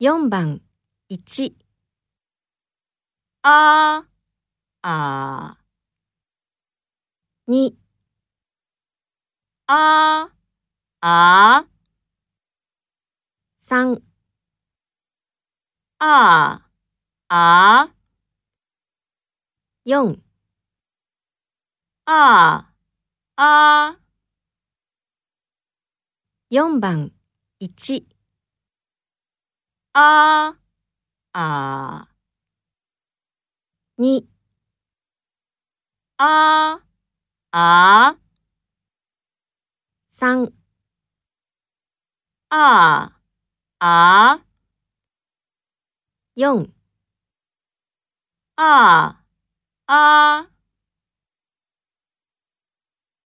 4番1あ、あ、2あ、あ、3あ、あ、4あ、あ、4番1あー、あー、2あー、あー、3あー、あー、4あー、あー、